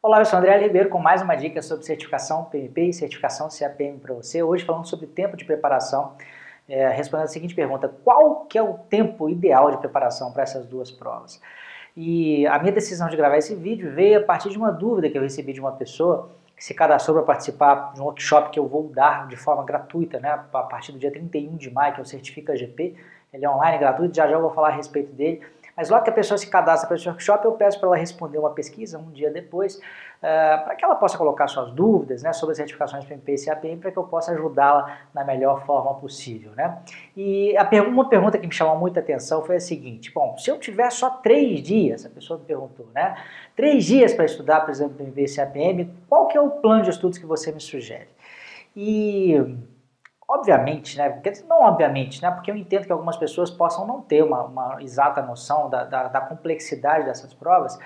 Olá, eu sou André Ribeiro com mais uma dica sobre certificação PMP e certificação CAPM para você. Hoje falando sobre tempo de preparação, é, respondendo a seguinte pergunta, qual que é o tempo ideal de preparação para essas duas provas? E a minha decisão de gravar esse vídeo veio a partir de uma dúvida que eu recebi de uma pessoa que se cadastrou para participar de um workshop que eu vou dar de forma gratuita, né, a partir do dia 31 de maio, que é o Certifica GP. Ele é online, gratuito, já já eu vou falar a respeito dele. Mas logo que a pessoa se cadastra para esse workshop, eu peço para ela responder uma pesquisa um dia depois, uh, para que ela possa colocar suas dúvidas né, sobre as certificações PMP e CAPM, para que eu possa ajudá-la na melhor forma possível. Né? E a per uma pergunta que me chamou muita atenção foi a seguinte, bom, se eu tiver só três dias, a pessoa me perguntou, né? Três dias para estudar, por exemplo, PMP e CAPM, qual que é o plano de estudos que você me sugere? E Obviamente, né? Não obviamente, né? Porque eu entendo que algumas pessoas possam não ter uma, uma exata noção da, da, da, complexidade dessas provas,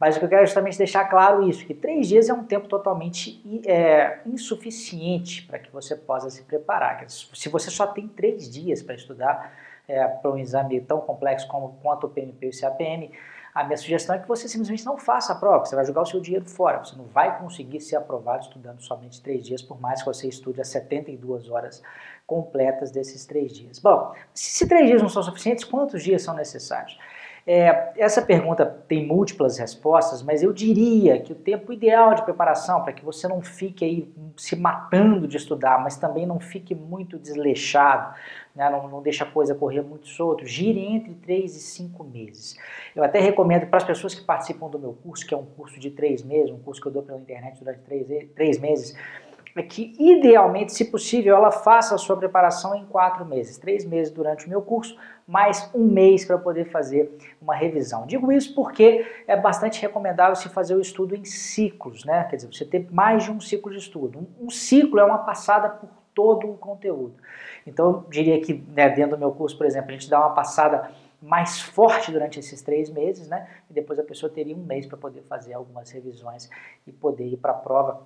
mas o que eu quero é justamente deixar claro isso, que três dias é um tempo totalmente é, insuficiente para que você possa se preparar. Se você só tem três dias para estudar é, para um exame tão complexo como quanto o PMP e o CAPM, a minha sugestão é que você simplesmente não faça a prova, você vai jogar o seu dinheiro fora, você não vai conseguir ser aprovado estudando somente três dias, por mais que você estude as 72 horas completas desses três dias. Bom, se três dias não são suficientes, quantos dias são necessários? É, essa pergunta tem múltiplas respostas, mas eu diria que o tempo ideal de preparação, para que você não fique aí se matando de estudar, mas também não fique muito desleixado, né, não, não deixe a coisa correr muito solto, gire entre 3 e 5 meses. Eu até recomendo para as pessoas que participam do meu curso, que é um curso de 3 meses, um curso que eu dou pela internet durante 3, 3 meses, é que, idealmente, se possível, ela faça a sua preparação em quatro meses. Três meses durante o meu curso, mais um mês para poder fazer uma revisão. Digo isso porque é bastante recomendável se fazer o estudo em ciclos, né? Quer dizer, você ter mais de um ciclo de estudo. Um, ciclo é uma passada por todo o conteúdo. Então, eu diria que né, dentro do meu curso, por exemplo, a gente dá uma passada mais forte durante esses três meses, né? E depois a pessoa teria um mês para poder fazer algumas revisões e poder ir para a prova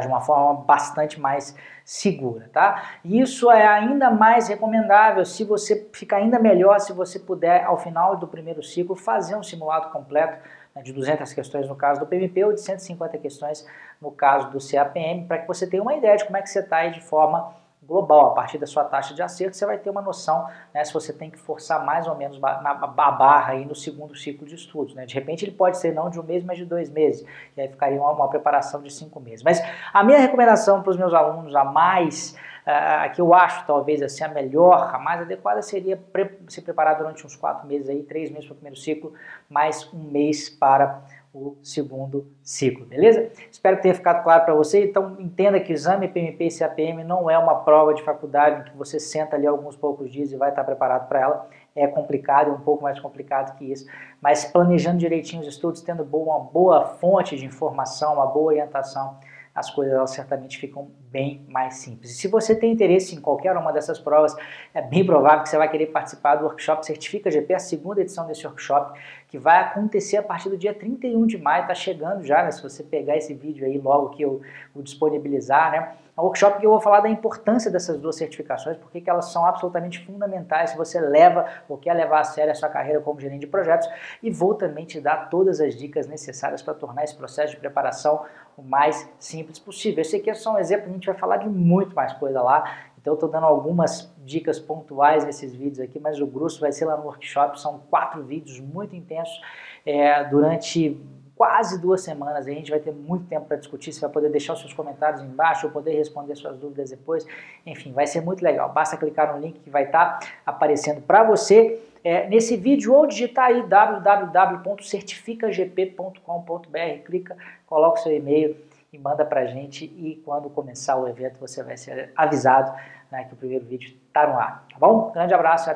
de uma forma bastante mais segura, tá? Isso é ainda mais recomendável se você ficar ainda melhor se você puder, ao final do primeiro ciclo, fazer um simulado completo né, de 200 questões no caso do PMP ou de 150 questões no caso do CAPM, para que você tenha uma ideia de como é que você está de forma global, a partir da sua taxa de acerto, você vai ter uma noção né, se você tem que forçar mais ou menos na, a barra aí no segundo ciclo de estudos. Né? De repente ele pode ser não de um mês, mas de dois meses, e aí ficaria uma, uma preparação de cinco meses. Mas a minha recomendação para os meus alunos, a mais, uh, que eu acho talvez assim a melhor, a mais adequada, seria pre se preparar durante uns quatro meses, aí, três meses para o primeiro ciclo, mais um mês para o segundo ciclo, beleza? Espero que tenha ficado claro para você. Então entenda que exame PMP e CAPM não é uma prova de faculdade que você senta ali alguns poucos dias e vai estar preparado para ela. É complicado, é um pouco mais complicado que isso. Mas planejando direitinho os estudos, tendo uma boa fonte de informação, uma boa orientação, as coisas elas certamente ficam bem mais simples. E se você tem interesse em qualquer uma dessas provas, é bem provável que você vai querer participar do workshop Certifica GP, a segunda edição desse workshop, que vai acontecer a partir do dia 31 de maio, está chegando já, né? Se você pegar esse vídeo aí logo que eu o disponibilizar, né? É um workshop que eu vou falar da importância dessas duas certificações, porque elas são absolutamente fundamentais se você leva ou quer levar a sério a sua carreira como gerente de projetos e vou também te dar todas as dicas necessárias para tornar esse processo de preparação o mais simples possível. Esse aqui é só um exemplo, a gente vai falar de muito mais coisa lá, então eu estou dando algumas dicas pontuais nesses vídeos aqui, mas o grosso vai ser lá no workshop, são quatro vídeos muito intensos é, durante quase duas semanas. A gente vai ter muito tempo para discutir, você vai poder deixar os seus comentários embaixo, eu poder responder suas dúvidas depois. Enfim, vai ser muito legal. Basta clicar no link que vai estar tá aparecendo para você é, nesse vídeo ou digitar aí www.certificagp.com.br, clica, coloca o seu e-mail e manda para a gente e quando começar o evento você vai ser avisado né, que o primeiro vídeo está no ar, tá bom? Grande abraço